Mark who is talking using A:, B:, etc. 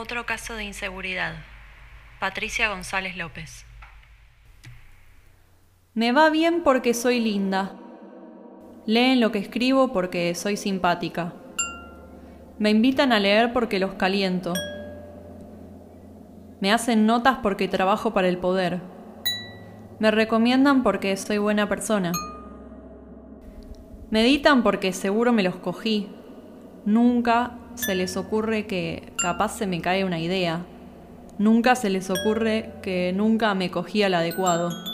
A: Otro caso de inseguridad. Patricia González López.
B: Me va bien porque soy linda. Leen lo que escribo porque soy simpática. Me invitan a leer porque los caliento. Me hacen notas porque trabajo para el poder. Me recomiendan porque soy buena persona. Meditan porque seguro me los cogí. Nunca se les ocurre que capaz se me cae una idea. Nunca se les ocurre que nunca me cogí al adecuado.